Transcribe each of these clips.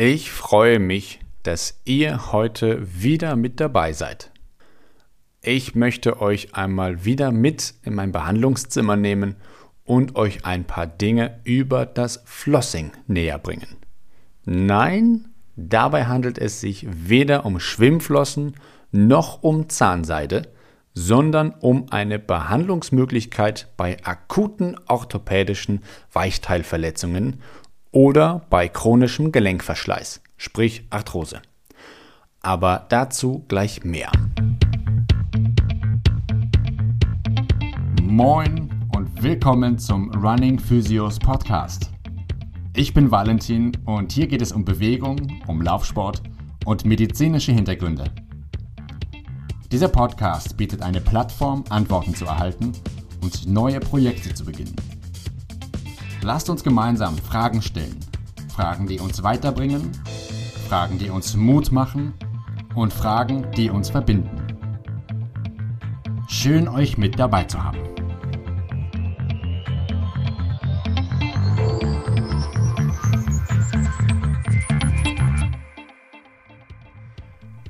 Ich freue mich, dass ihr heute wieder mit dabei seid. Ich möchte euch einmal wieder mit in mein Behandlungszimmer nehmen und euch ein paar Dinge über das Flossing näher bringen. Nein, dabei handelt es sich weder um Schwimmflossen noch um Zahnseide, sondern um eine Behandlungsmöglichkeit bei akuten orthopädischen Weichteilverletzungen oder bei chronischem Gelenkverschleiß, sprich Arthrose. Aber dazu gleich mehr. Moin und willkommen zum Running Physios Podcast. Ich bin Valentin und hier geht es um Bewegung, um Laufsport und medizinische Hintergründe. Dieser Podcast bietet eine Plattform, Antworten zu erhalten und neue Projekte zu beginnen. Lasst uns gemeinsam Fragen stellen. Fragen, die uns weiterbringen, Fragen, die uns Mut machen und Fragen, die uns verbinden. Schön euch mit dabei zu haben.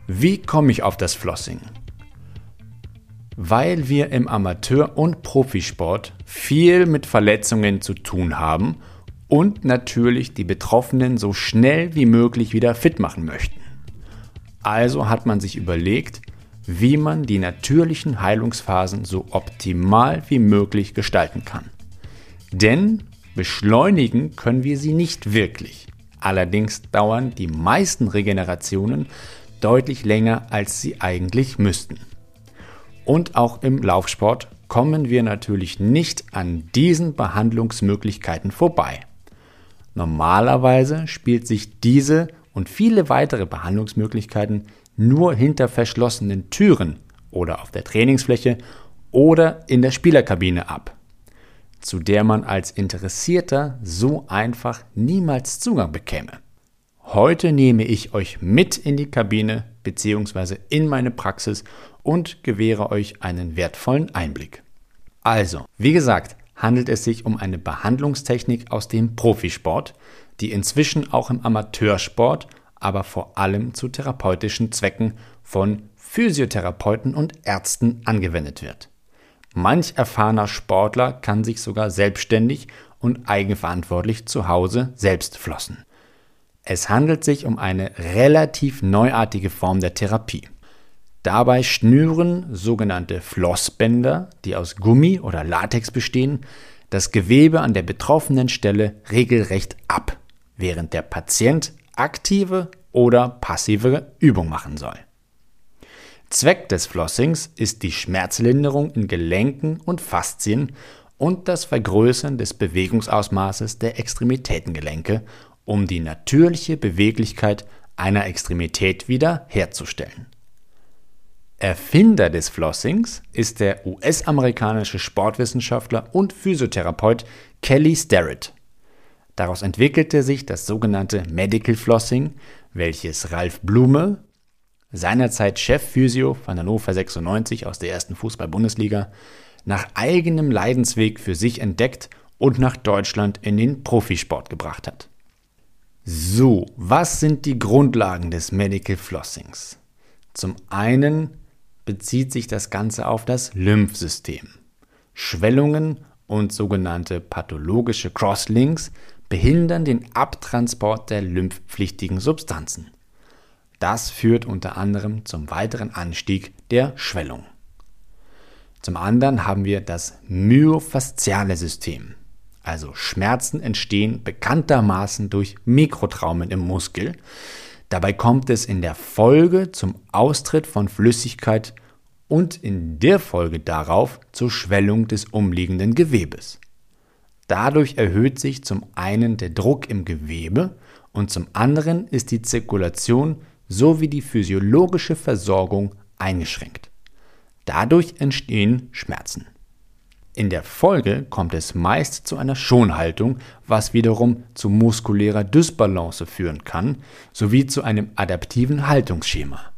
Wie komme ich auf das Flossing? weil wir im Amateur- und Profisport viel mit Verletzungen zu tun haben und natürlich die Betroffenen so schnell wie möglich wieder fit machen möchten. Also hat man sich überlegt, wie man die natürlichen Heilungsphasen so optimal wie möglich gestalten kann. Denn beschleunigen können wir sie nicht wirklich. Allerdings dauern die meisten Regenerationen deutlich länger, als sie eigentlich müssten. Und auch im Laufsport kommen wir natürlich nicht an diesen Behandlungsmöglichkeiten vorbei. Normalerweise spielt sich diese und viele weitere Behandlungsmöglichkeiten nur hinter verschlossenen Türen oder auf der Trainingsfläche oder in der Spielerkabine ab, zu der man als Interessierter so einfach niemals Zugang bekäme. Heute nehme ich euch mit in die Kabine bzw. in meine Praxis und gewähre euch einen wertvollen Einblick. Also, wie gesagt, handelt es sich um eine Behandlungstechnik aus dem Profisport, die inzwischen auch im Amateursport, aber vor allem zu therapeutischen Zwecken von Physiotherapeuten und Ärzten angewendet wird. Manch erfahrener Sportler kann sich sogar selbstständig und eigenverantwortlich zu Hause selbst flossen. Es handelt sich um eine relativ neuartige Form der Therapie. Dabei schnüren sogenannte Flossbänder, die aus Gummi oder Latex bestehen, das Gewebe an der betroffenen Stelle regelrecht ab, während der Patient aktive oder passive Übung machen soll. Zweck des Flossings ist die Schmerzlinderung in Gelenken und Faszien und das Vergrößern des Bewegungsausmaßes der Extremitätengelenke, um die natürliche Beweglichkeit einer Extremität wieder herzustellen. Erfinder des Flossings ist der US-amerikanische Sportwissenschaftler und Physiotherapeut Kelly Starrett. Daraus entwickelte sich das sogenannte Medical Flossing, welches Ralf Blume, seinerzeit Chefphysio von Hannover 96 aus der ersten Fußball-Bundesliga, nach eigenem Leidensweg für sich entdeckt und nach Deutschland in den Profisport gebracht hat. So, was sind die Grundlagen des Medical Flossings? Zum einen bezieht sich das Ganze auf das Lymphsystem. Schwellungen und sogenannte pathologische Crosslinks behindern den Abtransport der lymphpflichtigen Substanzen. Das führt unter anderem zum weiteren Anstieg der Schwellung. Zum anderen haben wir das myofasziale System. Also Schmerzen entstehen bekanntermaßen durch Mikrotraumen im Muskel, Dabei kommt es in der Folge zum Austritt von Flüssigkeit und in der Folge darauf zur Schwellung des umliegenden Gewebes. Dadurch erhöht sich zum einen der Druck im Gewebe und zum anderen ist die Zirkulation sowie die physiologische Versorgung eingeschränkt. Dadurch entstehen Schmerzen. In der Folge kommt es meist zu einer Schonhaltung, was wiederum zu muskulärer Dysbalance führen kann, sowie zu einem adaptiven Haltungsschema.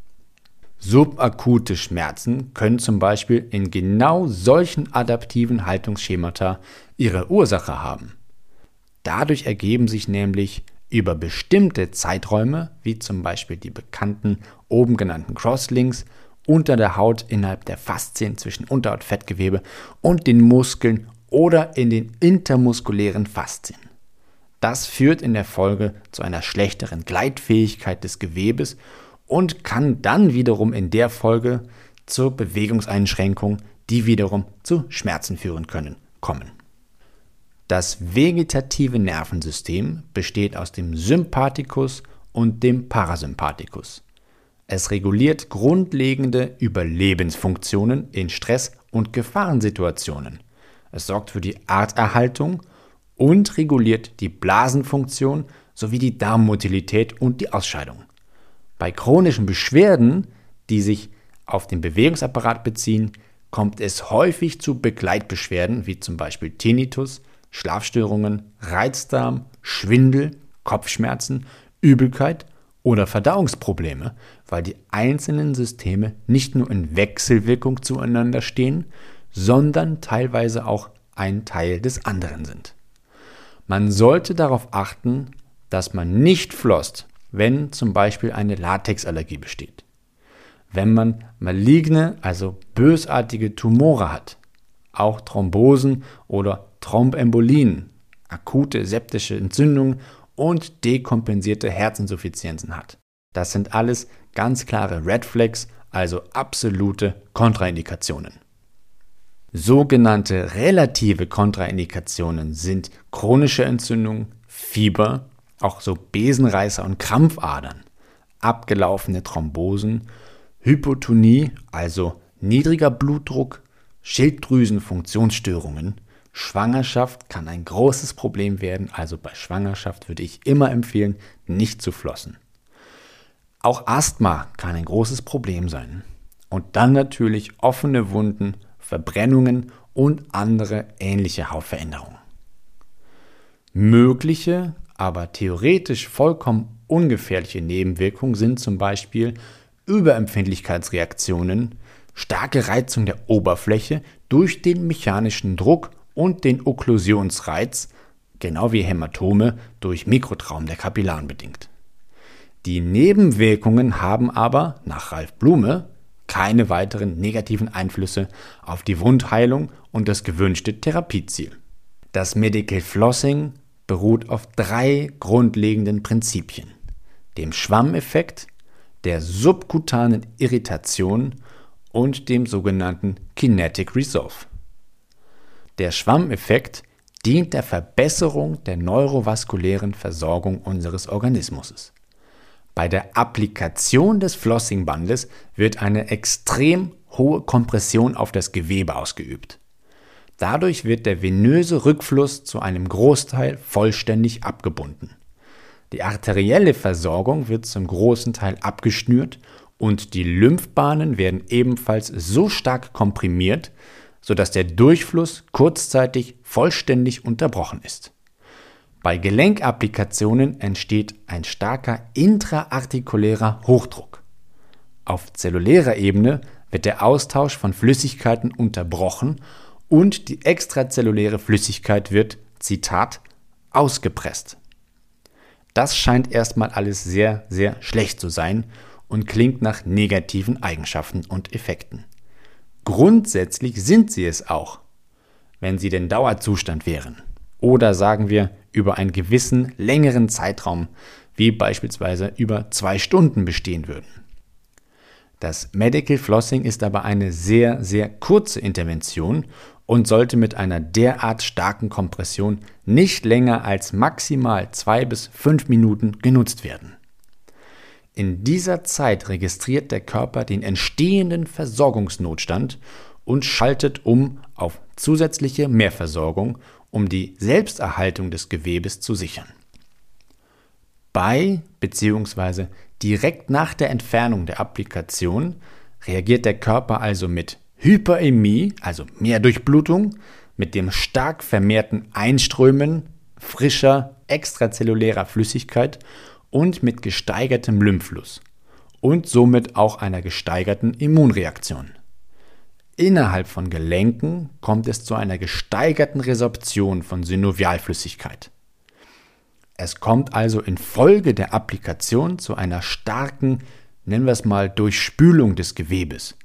Subakute Schmerzen können zum Beispiel in genau solchen adaptiven Haltungsschemata ihre Ursache haben. Dadurch ergeben sich nämlich über bestimmte Zeiträume, wie zum Beispiel die bekannten oben genannten Crosslinks, unter der Haut innerhalb der Faszien zwischen Unterhautfettgewebe und den Muskeln oder in den intermuskulären Faszien. Das führt in der Folge zu einer schlechteren Gleitfähigkeit des Gewebes und kann dann wiederum in der Folge zur Bewegungseinschränkung, die wiederum zu Schmerzen führen können, kommen. Das vegetative Nervensystem besteht aus dem Sympathikus und dem Parasympathikus. Es reguliert grundlegende Überlebensfunktionen in Stress- und Gefahrensituationen. Es sorgt für die Arterhaltung und reguliert die Blasenfunktion sowie die Darmmotilität und die Ausscheidung. Bei chronischen Beschwerden, die sich auf den Bewegungsapparat beziehen, kommt es häufig zu Begleitbeschwerden wie zum Beispiel Tinnitus, Schlafstörungen, Reizdarm, Schwindel, Kopfschmerzen, Übelkeit oder Verdauungsprobleme, weil die einzelnen Systeme nicht nur in Wechselwirkung zueinander stehen, sondern teilweise auch ein Teil des anderen sind. Man sollte darauf achten, dass man nicht flosst, wenn zum Beispiel eine Latexallergie besteht. Wenn man maligne, also bösartige Tumore hat, auch Thrombosen oder Thrombembolien, akute septische Entzündungen und dekompensierte Herzinsuffizienzen hat. Das sind alles ganz klare Red Flags, also absolute Kontraindikationen. Sogenannte relative Kontraindikationen sind chronische Entzündung, Fieber, auch so Besenreißer und Krampfadern, abgelaufene Thrombosen, Hypotonie, also niedriger Blutdruck, Schilddrüsenfunktionsstörungen. Schwangerschaft kann ein großes Problem werden, also bei Schwangerschaft würde ich immer empfehlen, nicht zu flossen. Auch Asthma kann ein großes Problem sein. Und dann natürlich offene Wunden, Verbrennungen und andere ähnliche Hautveränderungen. Mögliche, aber theoretisch vollkommen ungefährliche Nebenwirkungen sind zum Beispiel Überempfindlichkeitsreaktionen, starke Reizung der Oberfläche durch den mechanischen Druck und den Okklusionsreiz, genau wie Hämatome durch Mikrotraum der Kapillaren bedingt. Die Nebenwirkungen haben aber, nach Ralf Blume, keine weiteren negativen Einflüsse auf die Wundheilung und das gewünschte Therapieziel. Das Medical Flossing beruht auf drei grundlegenden Prinzipien. Dem Schwammeffekt, der subkutanen Irritation und dem sogenannten Kinetic Resolve. Der Schwammeffekt dient der Verbesserung der neurovaskulären Versorgung unseres Organismus. Bei der Applikation des Flossingbandes wird eine extrem hohe Kompression auf das Gewebe ausgeübt. Dadurch wird der venöse Rückfluss zu einem Großteil vollständig abgebunden. Die arterielle Versorgung wird zum großen Teil abgeschnürt und die Lymphbahnen werden ebenfalls so stark komprimiert, sodass der Durchfluss kurzzeitig vollständig unterbrochen ist. Bei Gelenkapplikationen entsteht ein starker intraartikulärer Hochdruck. Auf zellulärer Ebene wird der Austausch von Flüssigkeiten unterbrochen und die extrazelluläre Flüssigkeit wird, Zitat, ausgepresst. Das scheint erstmal alles sehr, sehr schlecht zu sein und klingt nach negativen Eigenschaften und Effekten. Grundsätzlich sind sie es auch, wenn sie den Dauerzustand wären. Oder sagen wir über einen gewissen längeren Zeitraum, wie beispielsweise über zwei Stunden bestehen würden. Das Medical Flossing ist aber eine sehr, sehr kurze Intervention und sollte mit einer derart starken Kompression nicht länger als maximal zwei bis fünf Minuten genutzt werden. In dieser Zeit registriert der Körper den entstehenden Versorgungsnotstand und schaltet um auf zusätzliche Mehrversorgung um die Selbsterhaltung des Gewebes zu sichern. Bei bzw. direkt nach der Entfernung der Applikation reagiert der Körper also mit Hyperämie, also mehr Durchblutung, mit dem stark vermehrten Einströmen frischer extrazellulärer Flüssigkeit und mit gesteigertem Lymphfluss und somit auch einer gesteigerten Immunreaktion. Innerhalb von Gelenken kommt es zu einer gesteigerten Resorption von Synovialflüssigkeit. Es kommt also infolge der Applikation zu einer starken, nennen wir es mal, Durchspülung des Gewebes.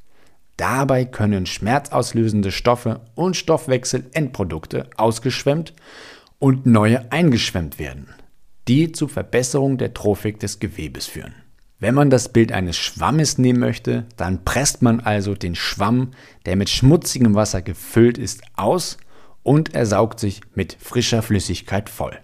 Dabei können schmerzauslösende Stoffe und Stoffwechselendprodukte ausgeschwemmt und neue eingeschwemmt werden, die zur Verbesserung der Trophik des Gewebes führen. Wenn man das Bild eines Schwammes nehmen möchte, dann presst man also den Schwamm, der mit schmutzigem Wasser gefüllt ist, aus und er saugt sich mit frischer Flüssigkeit voll.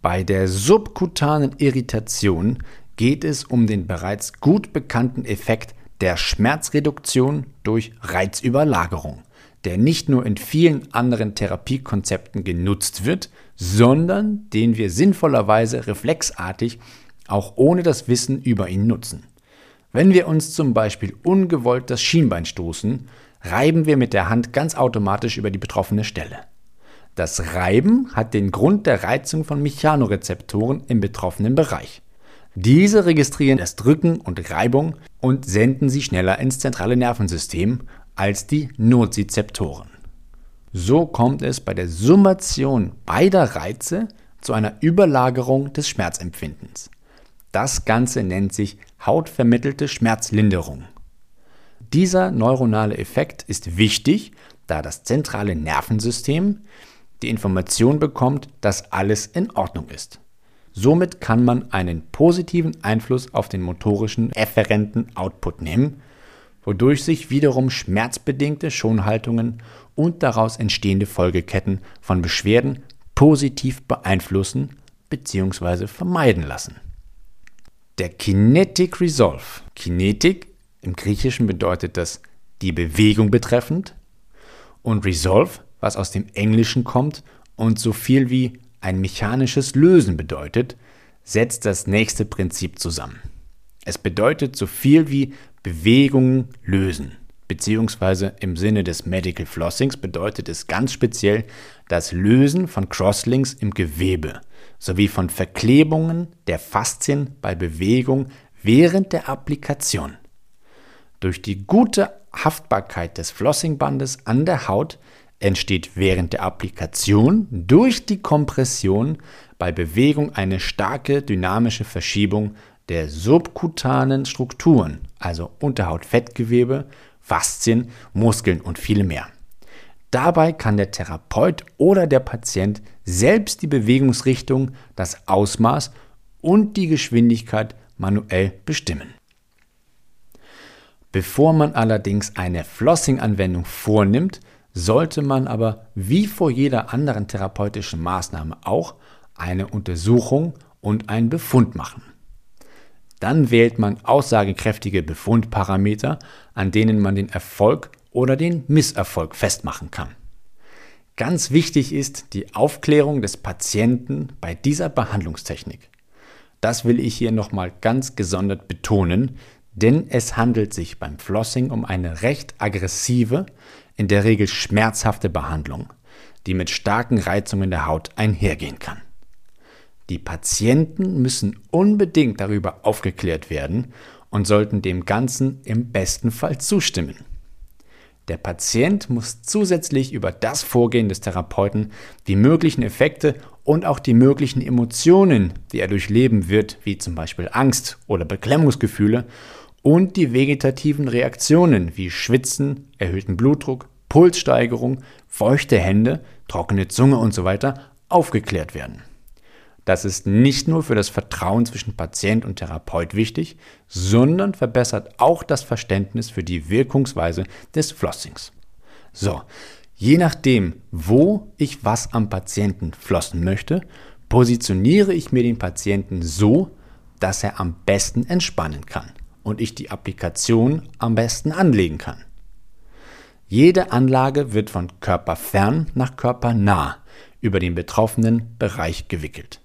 Bei der subkutanen Irritation geht es um den bereits gut bekannten Effekt der Schmerzreduktion durch Reizüberlagerung, der nicht nur in vielen anderen Therapiekonzepten genutzt wird, sondern den wir sinnvollerweise reflexartig auch ohne das Wissen über ihn nutzen. Wenn wir uns zum Beispiel ungewollt das Schienbein stoßen, reiben wir mit der Hand ganz automatisch über die betroffene Stelle. Das Reiben hat den Grund der Reizung von Mechanorezeptoren im betroffenen Bereich. Diese registrieren das Drücken und Reibung und senden sie schneller ins zentrale Nervensystem als die Nozizeptoren. So kommt es bei der Summation beider Reize zu einer Überlagerung des Schmerzempfindens. Das Ganze nennt sich hautvermittelte Schmerzlinderung. Dieser neuronale Effekt ist wichtig, da das zentrale Nervensystem die Information bekommt, dass alles in Ordnung ist. Somit kann man einen positiven Einfluss auf den motorischen efferenten Output nehmen, wodurch sich wiederum schmerzbedingte Schonhaltungen und daraus entstehende Folgeketten von Beschwerden positiv beeinflussen bzw. vermeiden lassen. Der Kinetic Resolve. Kinetik im Griechischen bedeutet das die Bewegung betreffend und Resolve was aus dem Englischen kommt und so viel wie ein mechanisches Lösen bedeutet, setzt das nächste Prinzip zusammen. Es bedeutet so viel wie Bewegungen lösen, beziehungsweise im Sinne des Medical Flossings bedeutet es ganz speziell das Lösen von Crosslinks im Gewebe sowie von Verklebungen der Faszien bei Bewegung während der Applikation. Durch die gute Haftbarkeit des Flossingbandes an der Haut entsteht während der Applikation durch die Kompression bei Bewegung eine starke dynamische Verschiebung der subkutanen Strukturen, also Unterhautfettgewebe, Faszien, Muskeln und viele mehr. Dabei kann der Therapeut oder der Patient selbst die Bewegungsrichtung, das Ausmaß und die Geschwindigkeit manuell bestimmen. Bevor man allerdings eine Flossing-Anwendung vornimmt, sollte man aber wie vor jeder anderen therapeutischen Maßnahme auch eine Untersuchung und einen Befund machen. Dann wählt man aussagekräftige Befundparameter, an denen man den Erfolg oder den Misserfolg festmachen kann. Ganz wichtig ist die Aufklärung des Patienten bei dieser Behandlungstechnik. Das will ich hier nochmal ganz gesondert betonen, denn es handelt sich beim Flossing um eine recht aggressive, in der Regel schmerzhafte Behandlung, die mit starken Reizungen der Haut einhergehen kann. Die Patienten müssen unbedingt darüber aufgeklärt werden und sollten dem Ganzen im besten Fall zustimmen. Der Patient muss zusätzlich über das Vorgehen des Therapeuten die möglichen Effekte und auch die möglichen Emotionen, die er durchleben wird, wie zum Beispiel Angst oder Beklemmungsgefühle, und die vegetativen Reaktionen wie Schwitzen, erhöhten Blutdruck, Pulssteigerung, feuchte Hände, trockene Zunge usw. So aufgeklärt werden. Das ist nicht nur für das Vertrauen zwischen Patient und Therapeut wichtig, sondern verbessert auch das Verständnis für die Wirkungsweise des Flossings. So, je nachdem, wo ich was am Patienten flossen möchte, positioniere ich mir den Patienten so, dass er am besten entspannen kann und ich die Applikation am besten anlegen kann. Jede Anlage wird von körperfern nach körpernah über den betroffenen Bereich gewickelt.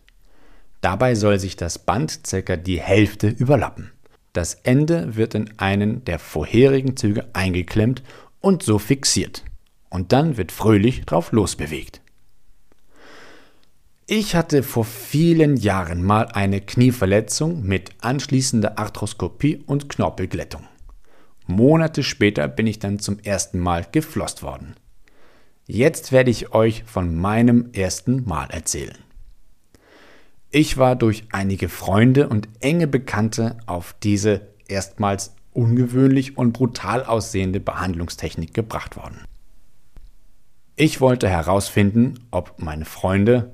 Dabei soll sich das Band ca. die Hälfte überlappen. Das Ende wird in einen der vorherigen Züge eingeklemmt und so fixiert. Und dann wird fröhlich drauf losbewegt. Ich hatte vor vielen Jahren mal eine Knieverletzung mit anschließender Arthroskopie und Knorpelglättung. Monate später bin ich dann zum ersten Mal geflosst worden. Jetzt werde ich euch von meinem ersten Mal erzählen. Ich war durch einige Freunde und enge Bekannte auf diese erstmals ungewöhnlich und brutal aussehende Behandlungstechnik gebracht worden. Ich wollte herausfinden, ob meine Freunde,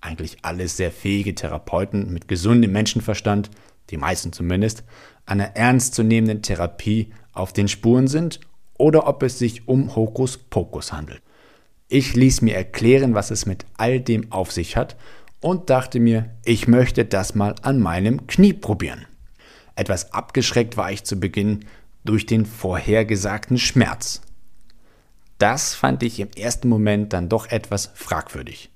eigentlich alles sehr fähige Therapeuten mit gesundem Menschenverstand, die meisten zumindest, einer ernstzunehmenden Therapie auf den Spuren sind oder ob es sich um Hokuspokus handelt. Ich ließ mir erklären, was es mit all dem auf sich hat und dachte mir, ich möchte das mal an meinem Knie probieren. Etwas abgeschreckt war ich zu Beginn durch den vorhergesagten Schmerz. Das fand ich im ersten Moment dann doch etwas fragwürdig.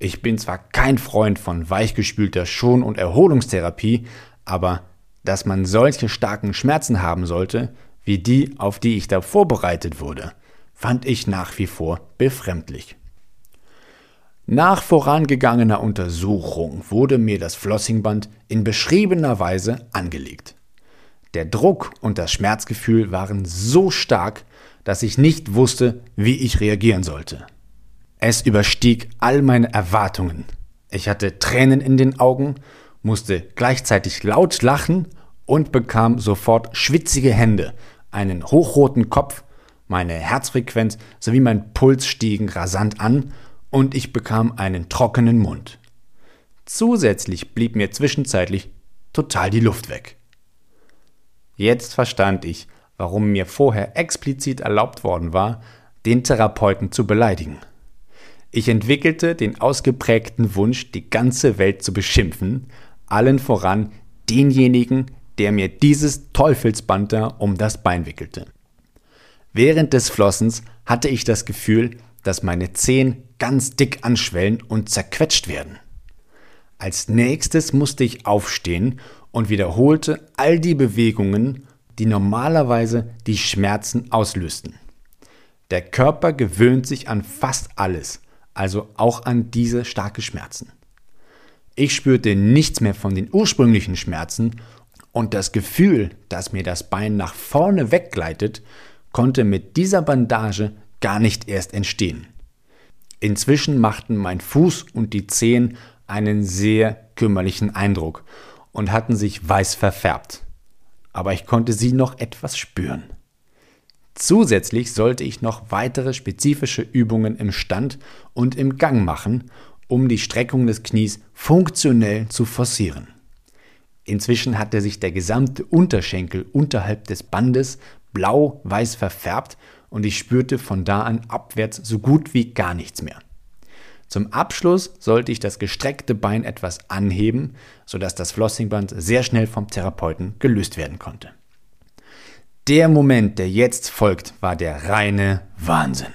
Ich bin zwar kein Freund von weichgespülter Schon- und Erholungstherapie, aber dass man solche starken Schmerzen haben sollte, wie die, auf die ich da vorbereitet wurde, fand ich nach wie vor befremdlich. Nach vorangegangener Untersuchung wurde mir das Flossingband in beschriebener Weise angelegt. Der Druck und das Schmerzgefühl waren so stark, dass ich nicht wusste, wie ich reagieren sollte. Es überstieg all meine Erwartungen. Ich hatte Tränen in den Augen, musste gleichzeitig laut lachen und bekam sofort schwitzige Hände, einen hochroten Kopf, meine Herzfrequenz sowie mein Puls stiegen rasant an und ich bekam einen trockenen Mund. Zusätzlich blieb mir zwischenzeitlich total die Luft weg. Jetzt verstand ich, warum mir vorher explizit erlaubt worden war, den Therapeuten zu beleidigen. Ich entwickelte den ausgeprägten Wunsch, die ganze Welt zu beschimpfen, allen voran denjenigen, der mir dieses Teufelsband um das Bein wickelte. Während des Flossens hatte ich das Gefühl, dass meine Zehen ganz dick anschwellen und zerquetscht werden. Als nächstes musste ich aufstehen und wiederholte all die Bewegungen, die normalerweise die Schmerzen auslösten. Der Körper gewöhnt sich an fast alles, also auch an diese starke Schmerzen. Ich spürte nichts mehr von den ursprünglichen Schmerzen und das Gefühl, dass mir das Bein nach vorne weggleitet, konnte mit dieser Bandage gar nicht erst entstehen. Inzwischen machten mein Fuß und die Zehen einen sehr kümmerlichen Eindruck und hatten sich weiß verfärbt. Aber ich konnte sie noch etwas spüren. Zusätzlich sollte ich noch weitere spezifische Übungen im Stand und im Gang machen, um die Streckung des Knies funktionell zu forcieren. Inzwischen hatte sich der gesamte Unterschenkel unterhalb des Bandes blau-weiß verfärbt und ich spürte von da an abwärts so gut wie gar nichts mehr. Zum Abschluss sollte ich das gestreckte Bein etwas anheben, sodass das Flossingband sehr schnell vom Therapeuten gelöst werden konnte. Der Moment, der jetzt folgt, war der reine Wahnsinn.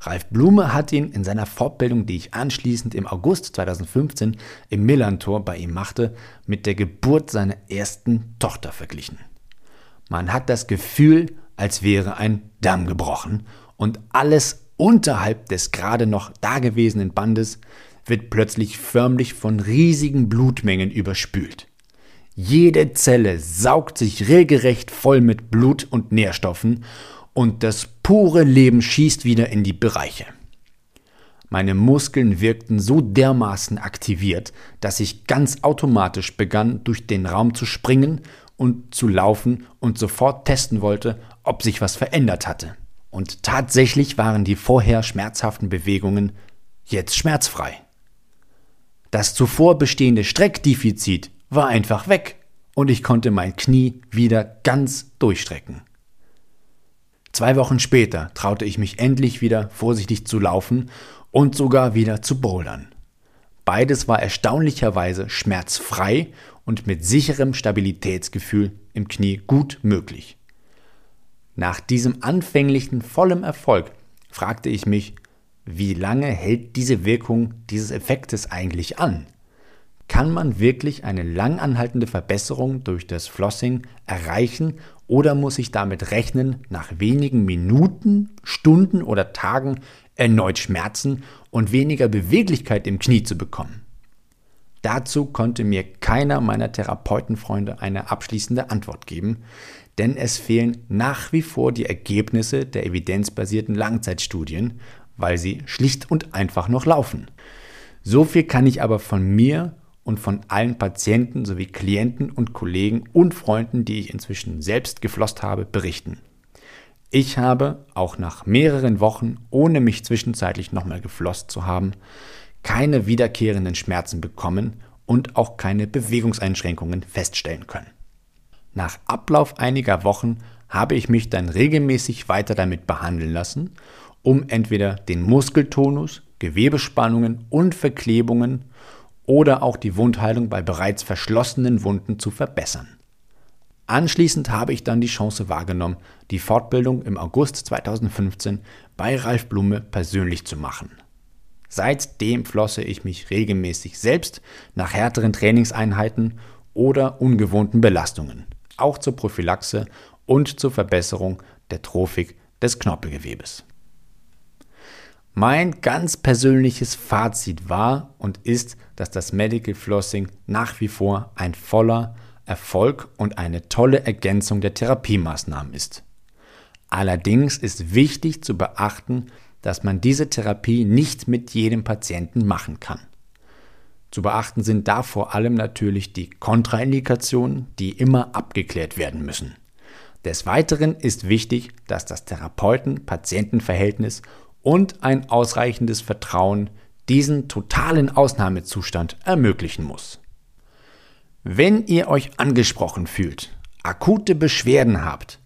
Ralf Blume hat ihn in seiner Fortbildung, die ich anschließend im August 2015 im Millantor bei ihm machte, mit der Geburt seiner ersten Tochter verglichen. Man hat das Gefühl, als wäre ein Damm gebrochen und alles unterhalb des gerade noch dagewesenen Bandes wird plötzlich förmlich von riesigen Blutmengen überspült. Jede Zelle saugt sich regelrecht voll mit Blut und Nährstoffen und das pure Leben schießt wieder in die Bereiche. Meine Muskeln wirkten so dermaßen aktiviert, dass ich ganz automatisch begann, durch den Raum zu springen und zu laufen und sofort testen wollte, ob sich was verändert hatte. Und tatsächlich waren die vorher schmerzhaften Bewegungen jetzt schmerzfrei. Das zuvor bestehende Streckdefizit war einfach weg und ich konnte mein Knie wieder ganz durchstrecken. Zwei Wochen später traute ich mich endlich wieder vorsichtig zu laufen und sogar wieder zu bouldern. Beides war erstaunlicherweise schmerzfrei und mit sicherem Stabilitätsgefühl im Knie gut möglich. Nach diesem anfänglichen vollem Erfolg fragte ich mich, wie lange hält diese Wirkung dieses Effektes eigentlich an? Kann man wirklich eine langanhaltende Verbesserung durch das Flossing erreichen oder muss ich damit rechnen, nach wenigen Minuten, Stunden oder Tagen erneut Schmerzen und weniger Beweglichkeit im Knie zu bekommen? Dazu konnte mir keiner meiner Therapeutenfreunde eine abschließende Antwort geben, denn es fehlen nach wie vor die Ergebnisse der evidenzbasierten Langzeitstudien, weil sie schlicht und einfach noch laufen. So viel kann ich aber von mir und von allen Patienten sowie Klienten und Kollegen und Freunden, die ich inzwischen selbst geflosst habe, berichten. Ich habe, auch nach mehreren Wochen, ohne mich zwischenzeitlich nochmal geflosst zu haben, keine wiederkehrenden Schmerzen bekommen und auch keine Bewegungseinschränkungen feststellen können. Nach Ablauf einiger Wochen habe ich mich dann regelmäßig weiter damit behandeln lassen, um entweder den Muskeltonus, Gewebespannungen und Verklebungen oder auch die Wundheilung bei bereits verschlossenen Wunden zu verbessern. Anschließend habe ich dann die Chance wahrgenommen, die Fortbildung im August 2015 bei Ralf Blume persönlich zu machen. Seitdem flosse ich mich regelmäßig selbst nach härteren Trainingseinheiten oder ungewohnten Belastungen, auch zur Prophylaxe und zur Verbesserung der Trophik des Knorpelgewebes. Mein ganz persönliches Fazit war und ist, dass das Medical Flossing nach wie vor ein voller Erfolg und eine tolle Ergänzung der Therapiemaßnahmen ist. Allerdings ist wichtig zu beachten, dass man diese Therapie nicht mit jedem Patienten machen kann. Zu beachten sind da vor allem natürlich die Kontraindikationen, die immer abgeklärt werden müssen. Des Weiteren ist wichtig, dass das Therapeuten-Patienten-Verhältnis und ein ausreichendes Vertrauen diesen totalen Ausnahmezustand ermöglichen muss. Wenn ihr euch angesprochen fühlt, akute Beschwerden habt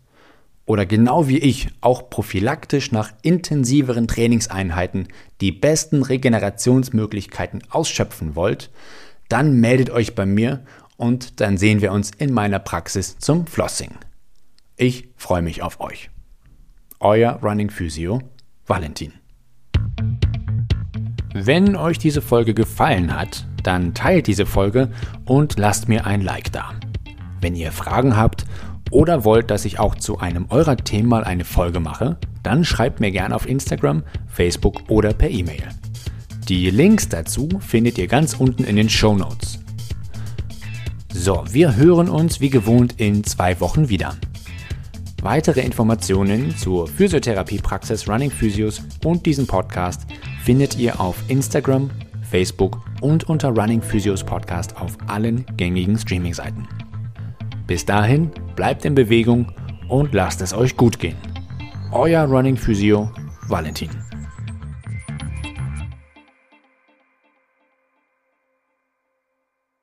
oder genau wie ich auch prophylaktisch nach intensiveren Trainingseinheiten die besten Regenerationsmöglichkeiten ausschöpfen wollt, dann meldet euch bei mir und dann sehen wir uns in meiner Praxis zum Flossing. Ich freue mich auf euch. Euer Running Physio Valentin. Wenn euch diese Folge gefallen hat, dann teilt diese Folge und lasst mir ein Like da. Wenn ihr Fragen habt oder wollt, dass ich auch zu einem eurer Themen mal eine Folge mache, dann schreibt mir gerne auf Instagram, Facebook oder per E-Mail. Die Links dazu findet ihr ganz unten in den Show Notes. So, wir hören uns wie gewohnt in zwei Wochen wieder. Weitere Informationen zur Physiotherapiepraxis Running Physios und diesem Podcast findet ihr auf Instagram, Facebook und unter Running Physios Podcast auf allen gängigen Streaming-Seiten. Bis dahin, bleibt in Bewegung und lasst es euch gut gehen. Euer Running Physio Valentin.